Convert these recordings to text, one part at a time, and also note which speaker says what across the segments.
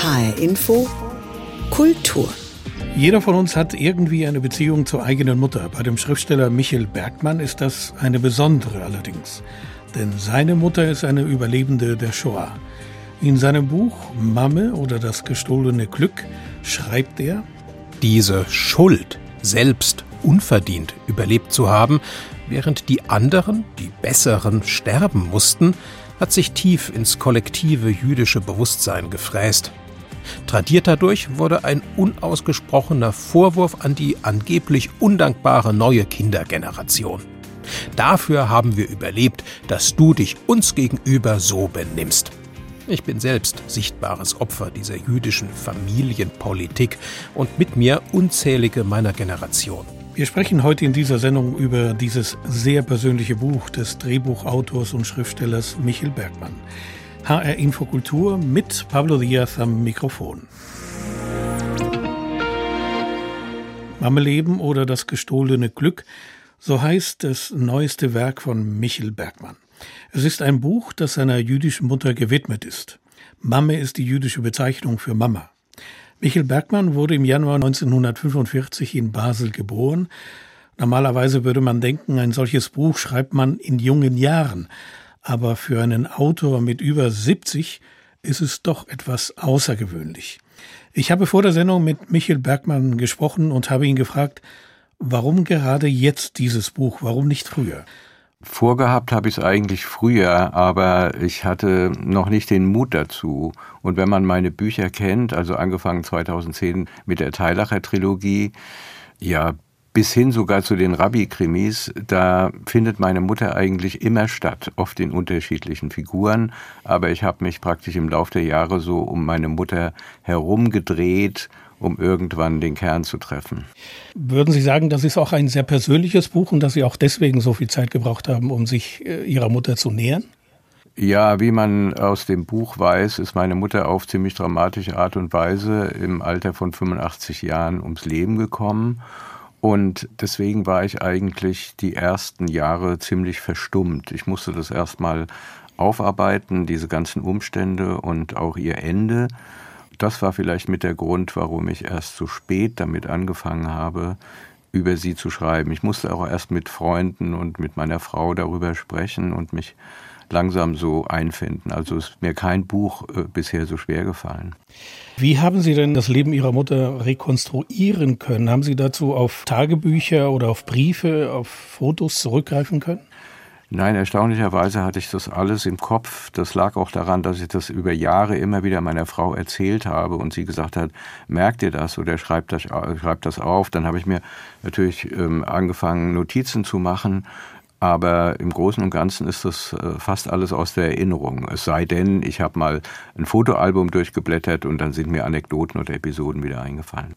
Speaker 1: HR Info Kultur.
Speaker 2: Jeder von uns hat irgendwie eine Beziehung zur eigenen Mutter. Bei dem Schriftsteller Michael Bergmann ist das eine besondere allerdings. Denn seine Mutter ist eine Überlebende der Shoah. In seinem Buch Mamme oder das gestohlene Glück schreibt er,
Speaker 3: diese Schuld, selbst unverdient überlebt zu haben, während die anderen, die Besseren, sterben mussten, hat sich tief ins kollektive jüdische Bewusstsein gefräst. Tradiert dadurch wurde ein unausgesprochener Vorwurf an die angeblich undankbare neue Kindergeneration. Dafür haben wir überlebt, dass du dich uns gegenüber so benimmst. Ich bin selbst sichtbares Opfer dieser jüdischen Familienpolitik und mit mir unzählige meiner Generation.
Speaker 2: Wir sprechen heute in dieser Sendung über dieses sehr persönliche Buch des Drehbuchautors und Schriftstellers Michael Bergmann. HR Infokultur mit Pablo Diaz am Mikrofon. Mammeleben oder das gestohlene Glück, so heißt das neueste Werk von Michael Bergmann. Es ist ein Buch, das seiner jüdischen Mutter gewidmet ist. Mamme ist die jüdische Bezeichnung für Mama. Michael Bergmann wurde im Januar 1945 in Basel geboren. Normalerweise würde man denken, ein solches Buch schreibt man in jungen Jahren. Aber für einen Autor mit über 70 ist es doch etwas außergewöhnlich. Ich habe vor der Sendung mit Michael Bergmann gesprochen und habe ihn gefragt, warum gerade jetzt dieses Buch, warum nicht früher?
Speaker 4: Vorgehabt habe ich es eigentlich früher, aber ich hatte noch nicht den Mut dazu. Und wenn man meine Bücher kennt, also angefangen 2010 mit der Teilacher Trilogie, ja, bis hin sogar zu den Rabbi-Krimis, da findet meine Mutter eigentlich immer statt, oft in unterschiedlichen Figuren. Aber ich habe mich praktisch im Laufe der Jahre so um meine Mutter herumgedreht um irgendwann den Kern zu treffen.
Speaker 2: Würden Sie sagen, das ist auch ein sehr persönliches Buch und dass Sie auch deswegen so viel Zeit gebraucht haben, um sich äh, Ihrer Mutter zu nähern?
Speaker 4: Ja, wie man aus dem Buch weiß, ist meine Mutter auf ziemlich dramatische Art und Weise im Alter von 85 Jahren ums Leben gekommen. Und deswegen war ich eigentlich die ersten Jahre ziemlich verstummt. Ich musste das erstmal aufarbeiten, diese ganzen Umstände und auch ihr Ende das war vielleicht mit der Grund, warum ich erst so spät damit angefangen habe, über sie zu schreiben. Ich musste auch erst mit Freunden und mit meiner Frau darüber sprechen und mich langsam so einfinden. Also ist mir kein Buch äh, bisher so schwer gefallen.
Speaker 2: Wie haben Sie denn das Leben Ihrer Mutter rekonstruieren können? Haben Sie dazu auf Tagebücher oder auf Briefe, auf Fotos zurückgreifen können?
Speaker 4: Nein, erstaunlicherweise hatte ich das alles im Kopf. Das lag auch daran, dass ich das über Jahre immer wieder meiner Frau erzählt habe und sie gesagt hat, merkt ihr das oder schreibt das, schreibt das auf. Dann habe ich mir natürlich ähm, angefangen, Notizen zu machen. Aber im Großen und Ganzen ist das äh, fast alles aus der Erinnerung. Es sei denn, ich habe mal ein Fotoalbum durchgeblättert und dann sind mir Anekdoten oder Episoden wieder eingefallen.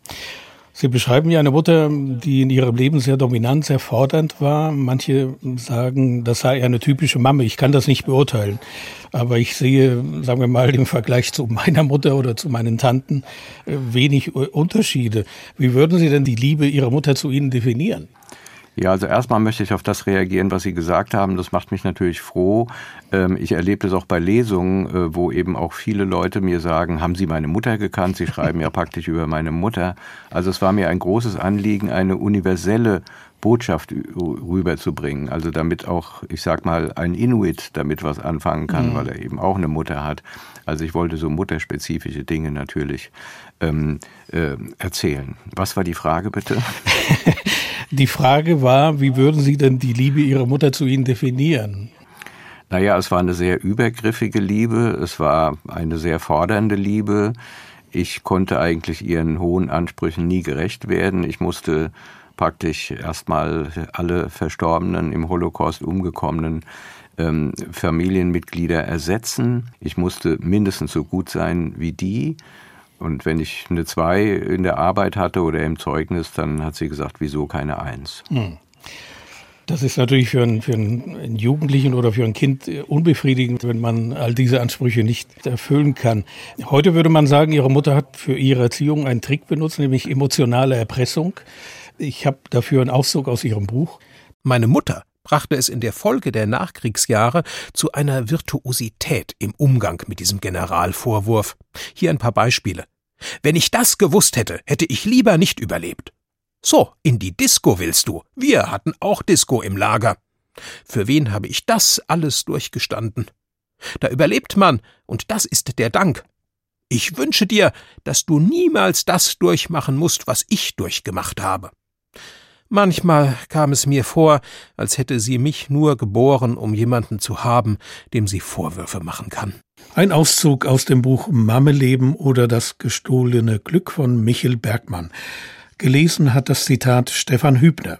Speaker 2: Sie beschreiben ja eine Mutter, die in ihrem Leben sehr dominant, sehr fordernd war. Manche sagen, das sei eine typische Mama. Ich kann das nicht beurteilen. Aber ich sehe, sagen wir mal, im Vergleich zu meiner Mutter oder zu meinen Tanten äh, wenig Unterschiede. Wie würden Sie denn die Liebe Ihrer Mutter zu Ihnen definieren?
Speaker 4: Ja, also erstmal möchte ich auf das reagieren, was Sie gesagt haben. Das macht mich natürlich froh. Ähm, ich erlebe das auch bei Lesungen, äh, wo eben auch viele Leute mir sagen, haben Sie meine Mutter gekannt? Sie schreiben ja praktisch über meine Mutter. Also es war mir ein großes Anliegen, eine universelle Botschaft rüberzubringen. Also damit auch, ich sag mal, ein Inuit damit was anfangen kann, mhm. weil er eben auch eine Mutter hat. Also ich wollte so mutterspezifische Dinge natürlich ähm, äh, erzählen. Was war die Frage bitte?
Speaker 2: Die Frage war, wie würden Sie denn die Liebe Ihrer Mutter zu Ihnen definieren?
Speaker 4: Naja, es war eine sehr übergriffige Liebe, es war eine sehr fordernde Liebe. Ich konnte eigentlich ihren hohen Ansprüchen nie gerecht werden. Ich musste praktisch erstmal alle Verstorbenen im Holocaust umgekommenen ähm, Familienmitglieder ersetzen. Ich musste mindestens so gut sein wie die. Und wenn ich eine 2 in der Arbeit hatte oder im Zeugnis, dann hat sie gesagt, wieso keine 1? Hm.
Speaker 2: Das ist natürlich für einen, für einen Jugendlichen oder für ein Kind unbefriedigend, wenn man all diese Ansprüche nicht erfüllen kann. Heute würde man sagen, Ihre Mutter hat für ihre Erziehung einen Trick benutzt, nämlich emotionale Erpressung. Ich habe dafür einen Auszug aus Ihrem Buch.
Speaker 3: Meine Mutter brachte es in der Folge der Nachkriegsjahre zu einer Virtuosität im Umgang mit diesem Generalvorwurf. Hier ein paar Beispiele. Wenn ich das gewusst hätte, hätte ich lieber nicht überlebt. So, in die Disco willst du. Wir hatten auch Disco im Lager. Für wen habe ich das alles durchgestanden? Da überlebt man, und das ist der Dank. Ich wünsche dir, dass du niemals das durchmachen musst, was ich durchgemacht habe. Manchmal kam es mir vor, als hätte sie mich nur geboren, um jemanden zu haben, dem sie Vorwürfe machen kann.
Speaker 2: Ein Auszug aus dem Buch Mammeleben oder das gestohlene Glück von Michel Bergmann. Gelesen hat das Zitat Stefan Hübner.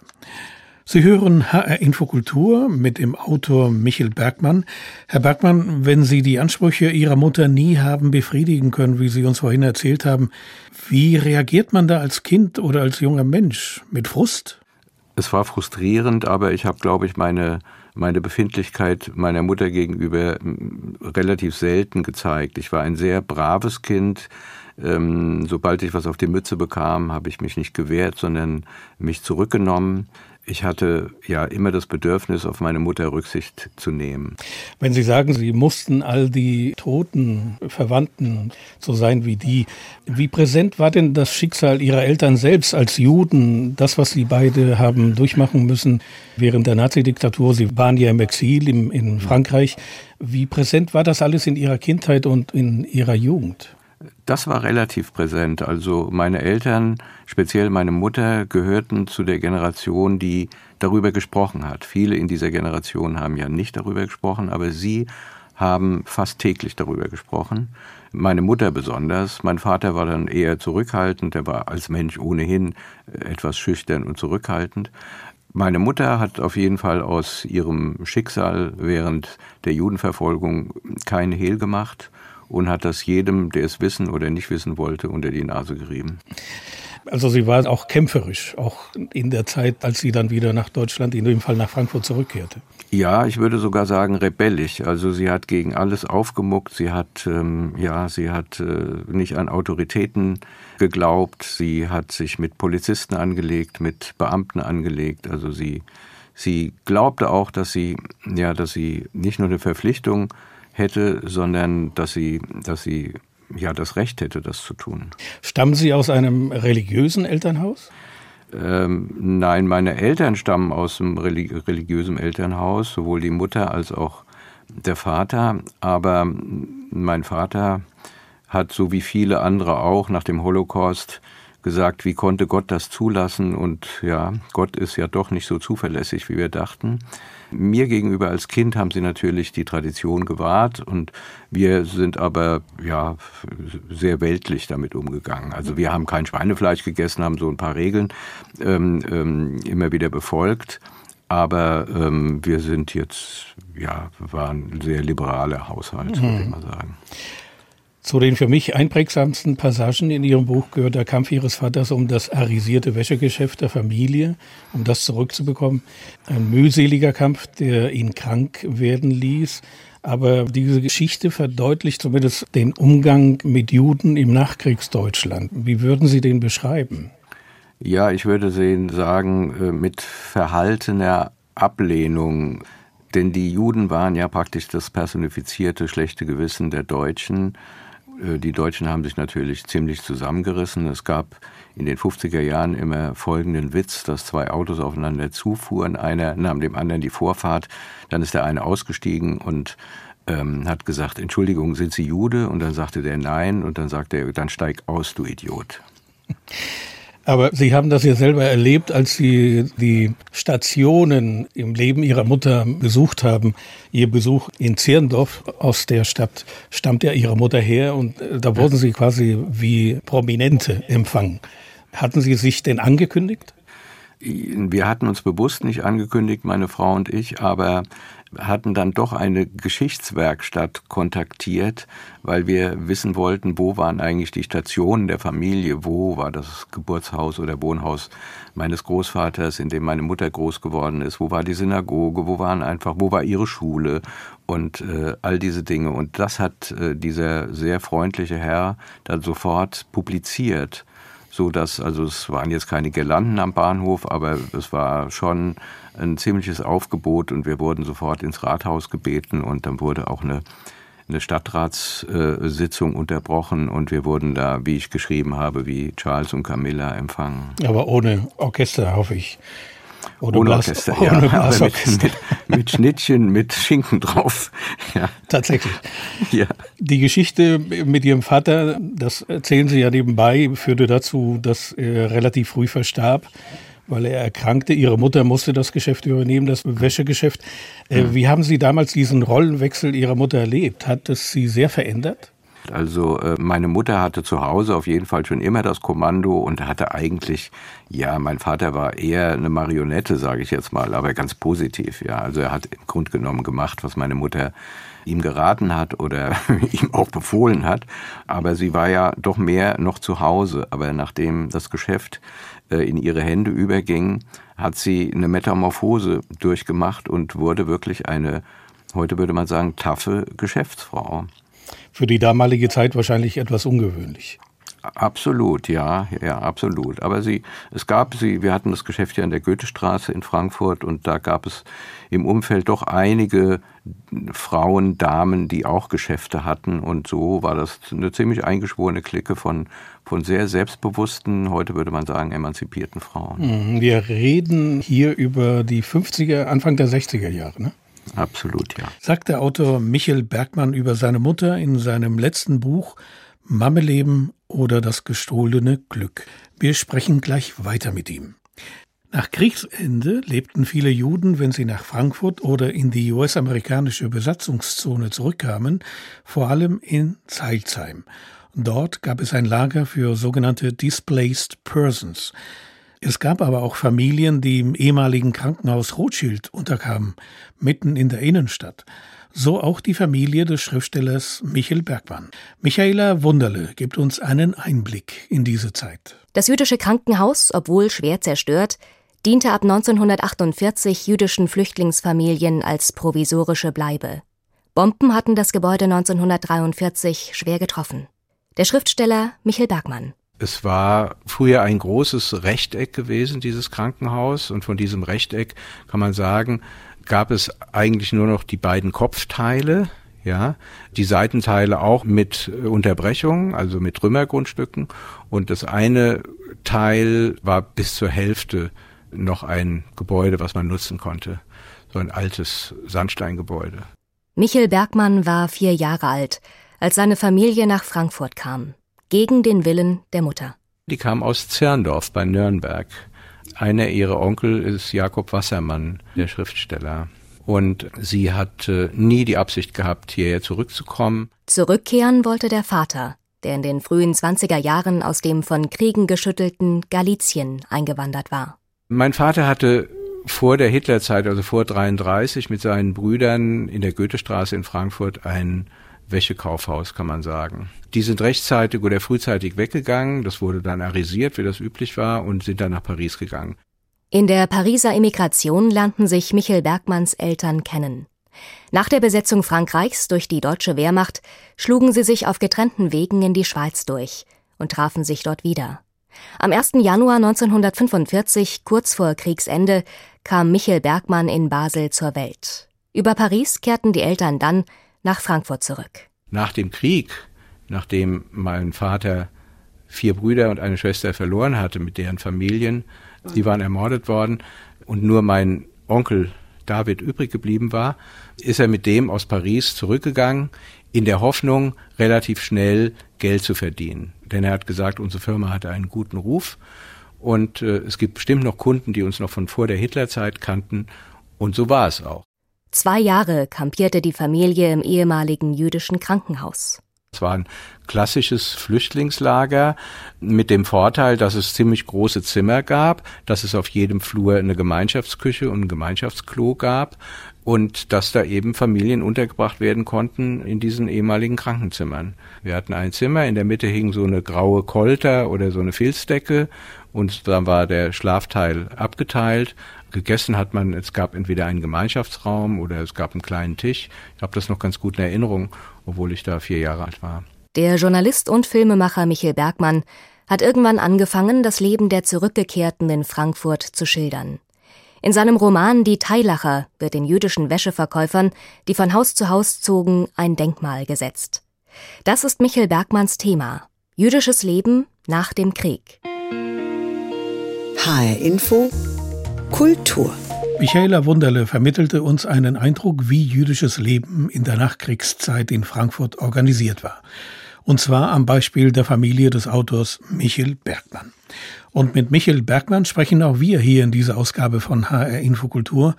Speaker 2: Sie hören HR Infokultur mit dem Autor Michel Bergmann. Herr Bergmann, wenn Sie die Ansprüche Ihrer Mutter nie haben befriedigen können, wie Sie uns vorhin erzählt haben, wie reagiert man da als Kind oder als junger Mensch? Mit Frust?
Speaker 4: Es war frustrierend, aber ich habe, glaube ich, meine, meine Befindlichkeit meiner Mutter gegenüber hm, relativ selten gezeigt. Ich war ein sehr braves Kind. Ähm, sobald ich was auf die Mütze bekam, habe ich mich nicht gewehrt, sondern mich zurückgenommen ich hatte ja immer das Bedürfnis, auf meine Mutter Rücksicht zu nehmen.
Speaker 2: Wenn Sie sagen, Sie mussten all die toten Verwandten so sein wie die, wie präsent war denn das Schicksal Ihrer Eltern selbst als Juden, das, was Sie beide haben durchmachen müssen während der Nazidiktatur? Sie waren ja im Exil in, in Frankreich. Wie präsent war das alles in Ihrer Kindheit und in Ihrer Jugend?
Speaker 4: Das war relativ präsent. Also meine Eltern, speziell meine Mutter, gehörten zu der Generation, die darüber gesprochen hat. Viele in dieser Generation haben ja nicht darüber gesprochen, aber sie haben fast täglich darüber gesprochen. Meine Mutter besonders. Mein Vater war dann eher zurückhaltend. Er war als Mensch ohnehin etwas schüchtern und zurückhaltend. Meine Mutter hat auf jeden Fall aus ihrem Schicksal während der Judenverfolgung kein Hehl gemacht und hat das jedem, der es wissen oder nicht wissen wollte, unter die Nase gerieben.
Speaker 2: Also sie war auch kämpferisch, auch in der Zeit, als sie dann wieder nach Deutschland, in dem Fall nach Frankfurt zurückkehrte.
Speaker 4: Ja, ich würde sogar sagen rebellisch. Also sie hat gegen alles aufgemuckt. Sie hat ähm, ja, sie hat äh, nicht an Autoritäten geglaubt. Sie hat sich mit Polizisten angelegt, mit Beamten angelegt. Also sie sie glaubte auch, dass sie ja, dass sie nicht nur eine Verpflichtung hätte, sondern dass sie, dass sie ja das Recht hätte, das zu tun.
Speaker 2: Stammen Sie aus einem religiösen Elternhaus?
Speaker 4: Ähm, nein, meine Eltern stammen aus einem religiösen Elternhaus, sowohl die Mutter als auch der Vater. Aber mein Vater hat, so wie viele andere auch, nach dem Holocaust gesagt, wie konnte Gott das zulassen? Und ja, Gott ist ja doch nicht so zuverlässig, wie wir dachten. Mir gegenüber als Kind haben sie natürlich die Tradition gewahrt und wir sind aber ja sehr weltlich damit umgegangen. Also wir haben kein Schweinefleisch gegessen, haben so ein paar Regeln ähm, ähm, immer wieder befolgt. Aber ähm, wir sind jetzt, ja, waren sehr liberale Haushalt, mhm. würde ich mal sagen.
Speaker 2: Zu den für mich einprägsamsten Passagen in Ihrem Buch gehört der Kampf Ihres Vaters um das arisierte Wäschegeschäft der Familie, um das zurückzubekommen. Ein mühseliger Kampf, der ihn krank werden ließ. Aber diese Geschichte verdeutlicht zumindest den Umgang mit Juden im Nachkriegsdeutschland. Wie würden Sie den beschreiben?
Speaker 4: Ja, ich würde sagen, äh, mit verhaltener Ablehnung. Denn die Juden waren ja praktisch das personifizierte schlechte Gewissen der Deutschen. Äh, die Deutschen haben sich natürlich ziemlich zusammengerissen. Es gab in den 50er Jahren immer folgenden Witz, dass zwei Autos aufeinander zufuhren. Einer nahm dem anderen die Vorfahrt. Dann ist der eine ausgestiegen und ähm, hat gesagt, Entschuldigung, sind Sie Jude? Und dann sagte der Nein. Und dann sagte er, dann steig aus, du Idiot.
Speaker 2: Aber Sie haben das ja selber erlebt, als Sie die Stationen im Leben Ihrer Mutter besucht haben. Ihr Besuch in Zirndorf aus der Stadt stammt ja Ihrer Mutter her und äh, da wurden Sie quasi wie Prominente empfangen. Hatten Sie sich denn angekündigt?
Speaker 4: Wir hatten uns bewusst nicht angekündigt, meine Frau und ich, aber hatten dann doch eine Geschichtswerkstatt kontaktiert, weil wir wissen wollten, wo waren eigentlich die Stationen der Familie, wo war das Geburtshaus oder Wohnhaus meines Großvaters, in dem meine Mutter groß geworden ist, wo war die Synagoge, wo waren einfach, wo war ihre Schule und äh, all diese Dinge. Und das hat äh, dieser sehr freundliche Herr dann sofort publiziert so dass also es waren jetzt keine Girlanden am Bahnhof, aber es war schon ein ziemliches Aufgebot und wir wurden sofort ins Rathaus gebeten und dann wurde auch eine eine Stadtratssitzung unterbrochen und wir wurden da, wie ich geschrieben habe, wie Charles und Camilla empfangen.
Speaker 2: Aber ohne Orchester, hoffe ich.
Speaker 4: Ohne, ohne Orchester, ohne ja, aber mit, mit, mit, Schnittchen, mit Schinken drauf.
Speaker 2: Ja. Tatsächlich. Ja. Die Geschichte mit Ihrem Vater, das erzählen Sie ja nebenbei, führte dazu, dass er relativ früh verstarb weil er erkrankte. Ihre Mutter musste das Geschäft übernehmen, das Wäschegeschäft. Äh, wie haben Sie damals diesen Rollenwechsel Ihrer Mutter erlebt? Hat es Sie sehr verändert?
Speaker 4: Also äh, meine Mutter hatte zu Hause auf jeden Fall schon immer das Kommando und hatte eigentlich, ja, mein Vater war eher eine Marionette, sage ich jetzt mal, aber ganz positiv, ja. Also er hat im Grunde genommen gemacht, was meine Mutter ihm geraten hat oder ihm auch befohlen hat. Aber sie war ja doch mehr noch zu Hause. Aber nachdem das Geschäft äh, in ihre Hände überging, hat sie eine Metamorphose durchgemacht und wurde wirklich eine, heute würde man sagen, taffe Geschäftsfrau.
Speaker 2: Für die damalige Zeit wahrscheinlich etwas ungewöhnlich.
Speaker 4: Absolut, ja, ja, absolut. Aber sie, es gab sie, wir hatten das Geschäft ja in der Goethestraße in Frankfurt und da gab es im Umfeld doch einige Frauen, Damen, die auch Geschäfte hatten und so war das eine ziemlich eingeschworene Clique von, von sehr selbstbewussten, heute würde man sagen, emanzipierten Frauen.
Speaker 2: Mhm, wir reden hier über die 50er, Anfang der 60er Jahre, ne?
Speaker 4: Absolut, ja.
Speaker 2: Sagt der Autor Michel Bergmann über seine Mutter in seinem letzten Buch Mammeleben oder das gestohlene Glück. Wir sprechen gleich weiter mit ihm. Nach Kriegsende lebten viele Juden, wenn sie nach Frankfurt oder in die US-amerikanische Besatzungszone zurückkamen, vor allem in Zeilsheim. Dort gab es ein Lager für sogenannte Displaced Persons. Es gab aber auch Familien, die im ehemaligen Krankenhaus Rothschild unterkamen, mitten in der Innenstadt. So auch die Familie des Schriftstellers Michael Bergmann. Michaela Wunderle gibt uns einen Einblick in diese Zeit.
Speaker 5: Das jüdische Krankenhaus, obwohl schwer zerstört, diente ab 1948 jüdischen Flüchtlingsfamilien als provisorische Bleibe. Bomben hatten das Gebäude 1943 schwer getroffen. Der Schriftsteller Michael Bergmann.
Speaker 4: Es war früher ein großes Rechteck gewesen, dieses Krankenhaus, und von diesem Rechteck kann man sagen, gab es eigentlich nur noch die beiden Kopfteile, ja, die Seitenteile auch mit Unterbrechungen, also mit Trümmergrundstücken und das eine Teil war bis zur Hälfte noch ein Gebäude, was man nutzen konnte, so ein altes Sandsteingebäude.
Speaker 5: Michael Bergmann war vier Jahre alt, als seine Familie nach Frankfurt kam, gegen den Willen der Mutter.
Speaker 4: Die kam aus Zerndorf bei Nürnberg einer ihrer Onkel ist Jakob Wassermann, der Schriftsteller. Und sie hat nie die Absicht gehabt, hierher zurückzukommen.
Speaker 5: Zurückkehren wollte der Vater, der in den frühen 20er Jahren aus dem von Kriegen geschüttelten Galizien eingewandert war.
Speaker 4: Mein Vater hatte vor der Hitlerzeit, also vor 33, mit seinen Brüdern in der Goethestraße in Frankfurt ein Wäschekaufhaus, kann man sagen. Die sind rechtzeitig oder frühzeitig weggegangen, das wurde dann arisiert, wie das üblich war, und sind dann nach Paris gegangen.
Speaker 5: In der Pariser Emigration lernten sich Michael Bergmanns Eltern kennen. Nach der Besetzung Frankreichs durch die deutsche Wehrmacht schlugen sie sich auf getrennten Wegen in die Schweiz durch und trafen sich dort wieder. Am 1. Januar 1945, kurz vor Kriegsende, kam Michael Bergmann in Basel zur Welt. Über Paris kehrten die Eltern dann nach Frankfurt zurück.
Speaker 4: Nach dem Krieg, nachdem mein Vater vier Brüder und eine Schwester verloren hatte mit deren Familien, die waren ermordet worden und nur mein Onkel David übrig geblieben war, ist er mit dem aus Paris zurückgegangen, in der Hoffnung, relativ schnell Geld zu verdienen. Denn er hat gesagt, unsere Firma hatte einen guten Ruf und äh, es gibt bestimmt noch Kunden, die uns noch von vor der Hitlerzeit kannten. Und so war es auch.
Speaker 5: Zwei Jahre kampierte die Familie im ehemaligen jüdischen Krankenhaus.
Speaker 4: Es war ein klassisches Flüchtlingslager mit dem Vorteil, dass es ziemlich große Zimmer gab, dass es auf jedem Flur eine Gemeinschaftsküche und ein Gemeinschaftsklo gab und dass da eben Familien untergebracht werden konnten in diesen ehemaligen Krankenzimmern. Wir hatten ein Zimmer, in der Mitte hing so eine graue Kolter oder so eine Filzdecke und dann war der Schlafteil abgeteilt gegessen hat man, es gab entweder einen Gemeinschaftsraum oder es gab einen kleinen Tisch. Ich habe das noch ganz gut in Erinnerung, obwohl ich da vier Jahre alt war.
Speaker 5: Der Journalist und Filmemacher Michael Bergmann hat irgendwann angefangen, das Leben der Zurückgekehrten in Frankfurt zu schildern. In seinem Roman Die Teilacher wird den jüdischen Wäscheverkäufern, die von Haus zu Haus zogen, ein Denkmal gesetzt. Das ist Michel Bergmanns Thema. Jüdisches Leben nach dem Krieg.
Speaker 1: HR Info Kultur
Speaker 2: Michaela Wunderle vermittelte uns einen Eindruck, wie jüdisches Leben in der Nachkriegszeit in Frankfurt organisiert war. Und zwar am Beispiel der Familie des Autors Michel Bergmann. Und mit Michel Bergmann sprechen auch wir hier in dieser Ausgabe von HR Infokultur,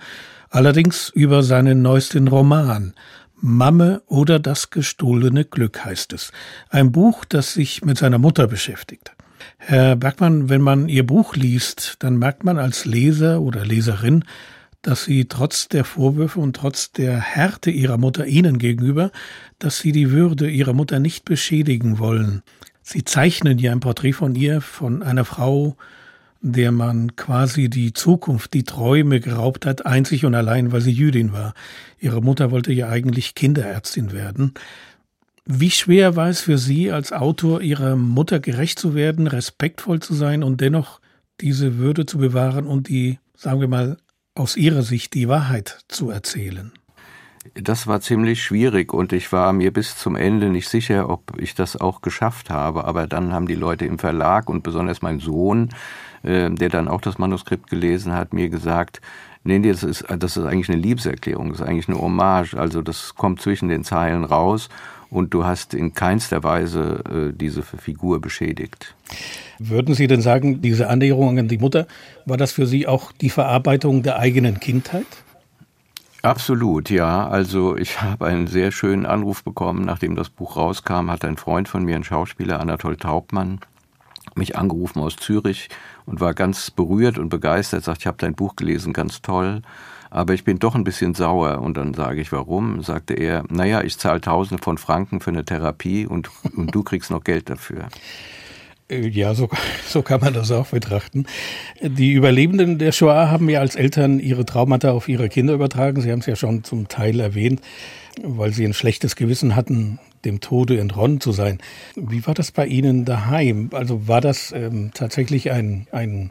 Speaker 2: allerdings über seinen neuesten Roman. Mamme oder das gestohlene Glück heißt es. Ein Buch, das sich mit seiner Mutter beschäftigt. Herr Bergmann, wenn man Ihr Buch liest, dann merkt man als Leser oder Leserin, dass Sie trotz der Vorwürfe und trotz der Härte Ihrer Mutter Ihnen gegenüber, dass Sie die Würde Ihrer Mutter nicht beschädigen wollen. Sie zeichnen ja ein Porträt von ihr, von einer Frau, der man quasi die Zukunft, die Träume geraubt hat, einzig und allein, weil sie Jüdin war. Ihre Mutter wollte ja eigentlich Kinderärztin werden. Wie schwer war es für Sie als Autor Ihrer Mutter gerecht zu werden, respektvoll zu sein und dennoch diese Würde zu bewahren und die, sagen wir mal, aus Ihrer Sicht die Wahrheit zu erzählen?
Speaker 4: Das war ziemlich schwierig und ich war mir bis zum Ende nicht sicher, ob ich das auch geschafft habe. Aber dann haben die Leute im Verlag und besonders mein Sohn, äh, der dann auch das Manuskript gelesen hat, mir gesagt, nee, das ist, das ist eigentlich eine Liebeserklärung, das ist eigentlich eine Hommage. Also das kommt zwischen den Zeilen raus und du hast in keinster Weise äh, diese Figur beschädigt.
Speaker 2: Würden Sie denn sagen, diese Annäherung an die Mutter, war das für Sie auch die Verarbeitung der eigenen Kindheit?
Speaker 4: Absolut, ja. Also ich habe einen sehr schönen Anruf bekommen, nachdem das Buch rauskam, hat ein Freund von mir, ein Schauspieler, Anatol Taubmann, mich angerufen aus Zürich und war ganz berührt und begeistert, sagt, ich habe dein Buch gelesen, ganz toll aber ich bin doch ein bisschen sauer. Und dann sage ich, warum? Sagte er, naja, ich zahle Tausende von Franken für eine Therapie und, und du kriegst noch Geld dafür.
Speaker 2: Äh, ja, so, so kann man das auch betrachten. Die Überlebenden der Shoah haben ja als Eltern ihre Traumata auf ihre Kinder übertragen. Sie haben es ja schon zum Teil erwähnt, weil sie ein schlechtes Gewissen hatten, dem Tode entronnen zu sein. Wie war das bei Ihnen daheim? Also war das ähm, tatsächlich ein, ein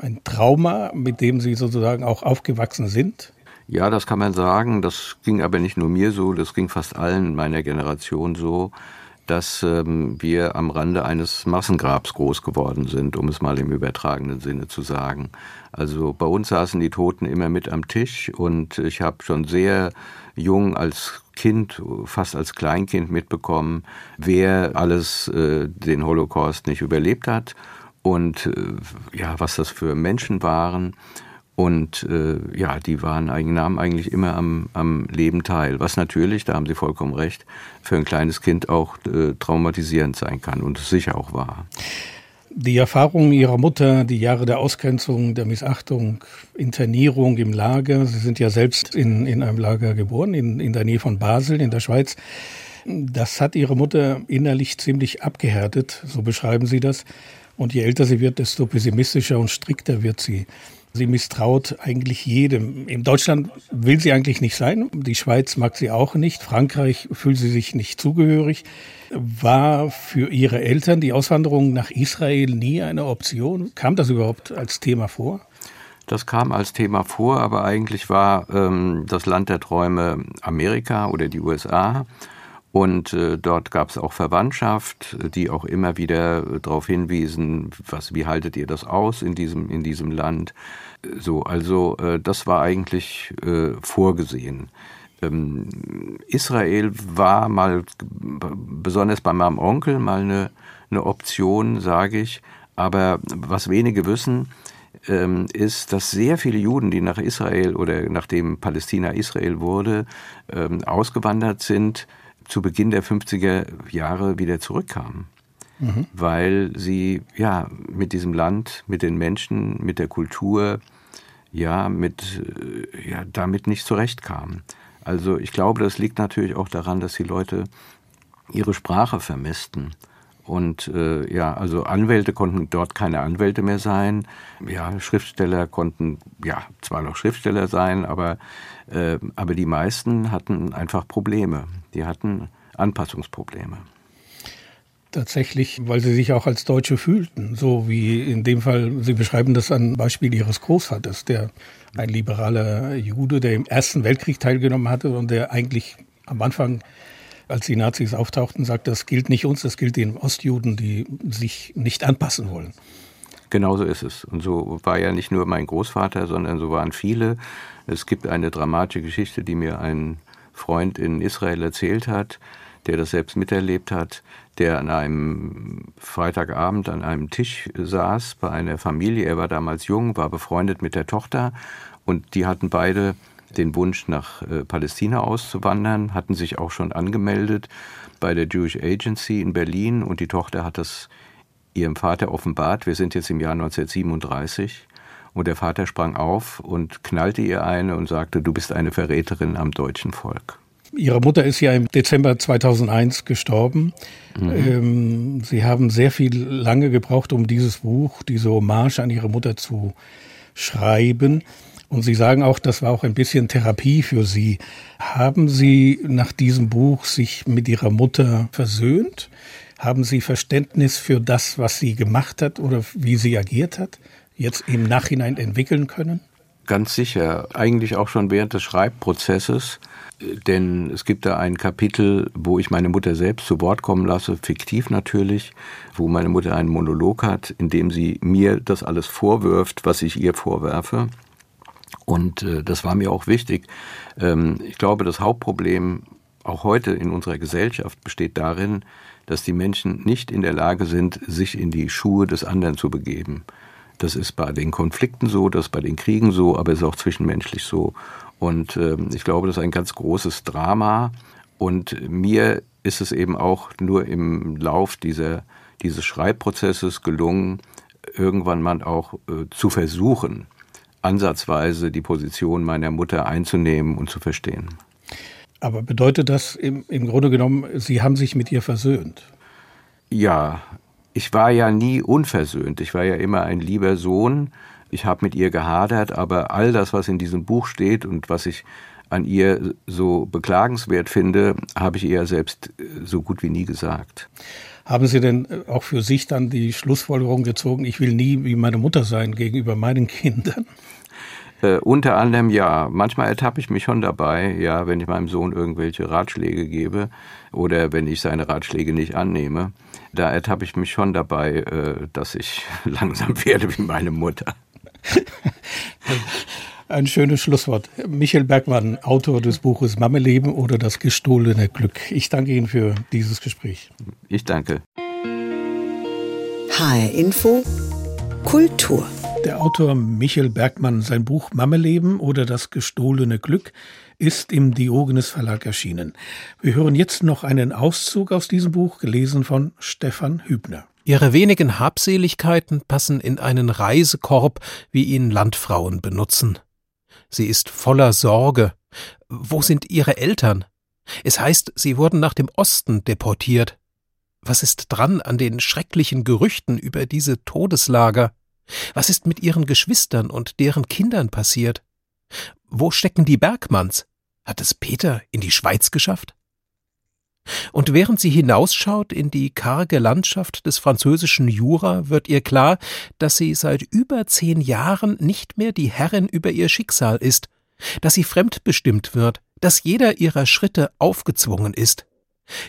Speaker 2: ein Trauma, mit dem Sie sozusagen auch aufgewachsen sind?
Speaker 4: Ja, das kann man sagen. Das ging aber nicht nur mir so, das ging fast allen meiner Generation so, dass ähm, wir am Rande eines Massengrabs groß geworden sind, um es mal im übertragenen Sinne zu sagen. Also bei uns saßen die Toten immer mit am Tisch und ich habe schon sehr jung als Kind, fast als Kleinkind mitbekommen, wer alles äh, den Holocaust nicht überlebt hat und äh, ja, was das für Menschen waren. Und äh, ja, die waren, nahmen eigentlich immer am, am Leben teil, was natürlich, da haben Sie vollkommen recht, für ein kleines Kind auch äh, traumatisierend sein kann und sicher auch war.
Speaker 2: Die Erfahrungen Ihrer Mutter, die Jahre der Ausgrenzung, der Missachtung, Internierung im Lager, Sie sind ja selbst in, in einem Lager geboren, in, in der Nähe von Basel in der Schweiz. Das hat Ihre Mutter innerlich ziemlich abgehärtet, so beschreiben Sie das. Und je älter sie wird, desto pessimistischer und strikter wird sie. Sie misstraut eigentlich jedem. In Deutschland will sie eigentlich nicht sein. Die Schweiz mag sie auch nicht. Frankreich fühlt sie sich nicht zugehörig. War für ihre Eltern die Auswanderung nach Israel nie eine Option? Kam das überhaupt als Thema vor?
Speaker 4: Das kam als Thema vor, aber eigentlich war ähm, das Land der Träume Amerika oder die USA. Und äh, dort gab es auch Verwandtschaft, die auch immer wieder äh, darauf hinwiesen, was, wie haltet ihr das aus in diesem, in diesem Land? So, also äh, das war eigentlich äh, vorgesehen. Ähm, Israel war mal, besonders bei meinem Onkel, mal eine, eine Option, sage ich. Aber was wenige wissen, ähm, ist, dass sehr viele Juden, die nach Israel oder nachdem Palästina Israel wurde, ähm, ausgewandert sind, zu Beginn der 50er Jahre wieder zurückkamen. Mhm. Weil sie ja mit diesem Land, mit den Menschen, mit der Kultur, ja, mit, äh, ja, damit nicht zurechtkamen. Also ich glaube, das liegt natürlich auch daran, dass die Leute ihre Sprache vermissten. Und äh, ja, also Anwälte konnten dort keine Anwälte mehr sein. Ja, Schriftsteller konnten ja zwar noch Schriftsteller sein, aber, äh, aber die meisten hatten einfach Probleme. Die hatten Anpassungsprobleme.
Speaker 2: tatsächlich, weil sie sich auch als Deutsche fühlten. So wie in dem Fall, Sie beschreiben das an Beispiel Ihres Großvaters, der ein liberaler Jude, der im Ersten Weltkrieg teilgenommen hatte und der eigentlich am Anfang, als die Nazis auftauchten, sagt, das gilt nicht uns, das gilt den Ostjuden, die sich nicht anpassen wollen.
Speaker 4: Genauso ist es. Und so war ja nicht nur mein Großvater, sondern so waren viele. Es gibt eine dramatische Geschichte, die mir ein Freund in Israel erzählt hat, der das selbst miterlebt hat, der an einem Freitagabend an einem Tisch saß bei einer Familie. Er war damals jung, war befreundet mit der Tochter und die hatten beide den Wunsch, nach äh, Palästina auszuwandern, hatten sich auch schon angemeldet bei der Jewish Agency in Berlin und die Tochter hat das ihrem Vater offenbart. Wir sind jetzt im Jahr 1937 und der Vater sprang auf und knallte ihr eine und sagte, du bist eine Verräterin am deutschen Volk.
Speaker 2: Ihre Mutter ist ja im Dezember 2001 gestorben. Mhm. Ähm, Sie haben sehr viel lange gebraucht, um dieses Buch, diese Hommage an Ihre Mutter zu schreiben. Und Sie sagen auch, das war auch ein bisschen Therapie für Sie. Haben Sie nach diesem Buch sich mit Ihrer Mutter versöhnt? Haben Sie Verständnis für das, was sie gemacht hat oder wie sie agiert hat, jetzt im Nachhinein entwickeln können?
Speaker 4: Ganz sicher, eigentlich auch schon während des Schreibprozesses, denn es gibt da ein Kapitel, wo ich meine Mutter selbst zu Wort kommen lasse, fiktiv natürlich, wo meine Mutter einen Monolog hat, in dem sie mir das alles vorwirft, was ich ihr vorwerfe. Und äh, das war mir auch wichtig. Ähm, ich glaube, das Hauptproblem auch heute in unserer Gesellschaft besteht darin, dass die Menschen nicht in der Lage sind, sich in die Schuhe des anderen zu begeben. Das ist bei den Konflikten so, das ist bei den Kriegen so, aber es ist auch zwischenmenschlich so. Und äh, ich glaube, das ist ein ganz großes Drama. Und mir ist es eben auch nur im Lauf dieser, dieses Schreibprozesses gelungen, irgendwann mal auch äh, zu versuchen, ansatzweise die Position meiner Mutter einzunehmen und zu verstehen.
Speaker 2: Aber bedeutet das im, im Grunde genommen, Sie haben sich mit ihr versöhnt?
Speaker 4: Ja, ich war ja nie unversöhnt. Ich war ja immer ein lieber Sohn. Ich habe mit ihr gehadert, aber all das, was in diesem Buch steht und was ich an ihr so beklagenswert finde, habe ich ihr selbst äh, so gut wie nie gesagt.
Speaker 2: Haben Sie denn äh, auch für sich dann die Schlussfolgerung gezogen, ich will nie wie meine Mutter sein gegenüber meinen Kindern?
Speaker 4: Äh, unter anderem ja. Manchmal ertappe ich mich schon dabei, ja, wenn ich meinem Sohn irgendwelche Ratschläge gebe oder wenn ich seine Ratschläge nicht annehme. Da ertappe ich mich schon dabei, äh, dass ich langsam werde wie meine Mutter.
Speaker 2: Ein schönes Schlusswort. Michael Bergmann, Autor des Buches Mammeleben oder das gestohlene Glück. Ich danke Ihnen für dieses Gespräch.
Speaker 4: Ich danke.
Speaker 1: HR Info Kultur.
Speaker 2: Der Autor Michael Bergmann, sein Buch Mammeleben oder das gestohlene Glück ist im Diogenes Verlag erschienen. Wir hören jetzt noch einen Auszug aus diesem Buch, gelesen von Stefan Hübner.
Speaker 3: Ihre wenigen Habseligkeiten passen in einen Reisekorb, wie ihn Landfrauen benutzen. Sie ist voller Sorge. Wo sind ihre Eltern? Es heißt, sie wurden nach dem Osten deportiert. Was ist dran an den schrecklichen Gerüchten über diese Todeslager? Was ist mit ihren Geschwistern und deren Kindern passiert? Wo stecken die Bergmanns? Hat es Peter in die Schweiz geschafft? Und während sie hinausschaut in die karge Landschaft des französischen Jura, wird ihr klar, dass sie seit über zehn Jahren nicht mehr die Herrin über ihr Schicksal ist, dass sie fremdbestimmt wird, dass jeder ihrer Schritte aufgezwungen ist.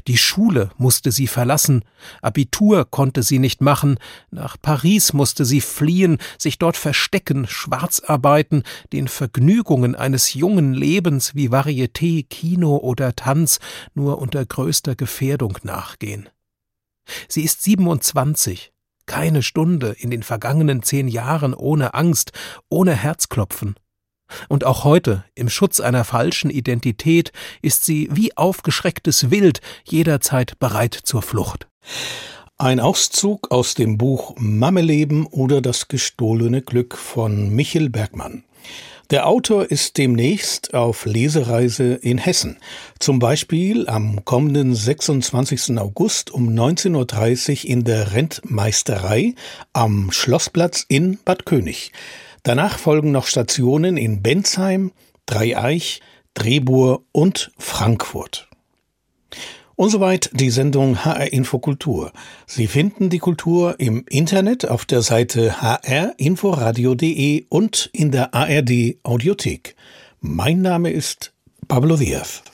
Speaker 3: Die Schule musste sie verlassen, Abitur konnte sie nicht machen, nach Paris musste sie fliehen, sich dort verstecken, schwarz arbeiten, den Vergnügungen eines jungen Lebens wie Varieté, Kino oder Tanz nur unter größter Gefährdung nachgehen. Sie ist 27, keine Stunde in den vergangenen zehn Jahren ohne Angst, ohne Herzklopfen. Und auch heute, im Schutz einer falschen Identität, ist sie wie aufgeschrecktes Wild jederzeit bereit zur Flucht.
Speaker 2: Ein Auszug aus dem Buch Mammeleben oder das gestohlene Glück von Michel Bergmann. Der Autor ist demnächst auf Lesereise in Hessen. Zum Beispiel am kommenden 26. August um 19.30 Uhr in der Rentmeisterei am Schlossplatz in Bad König. Danach folgen noch Stationen in Bensheim, Dreieich, Drehbuhr und Frankfurt. Und soweit die Sendung HR Infokultur. Sie finden die Kultur im Internet auf der Seite hrinforadio.de und in der ARD Audiothek. Mein Name ist Pablo Diaz.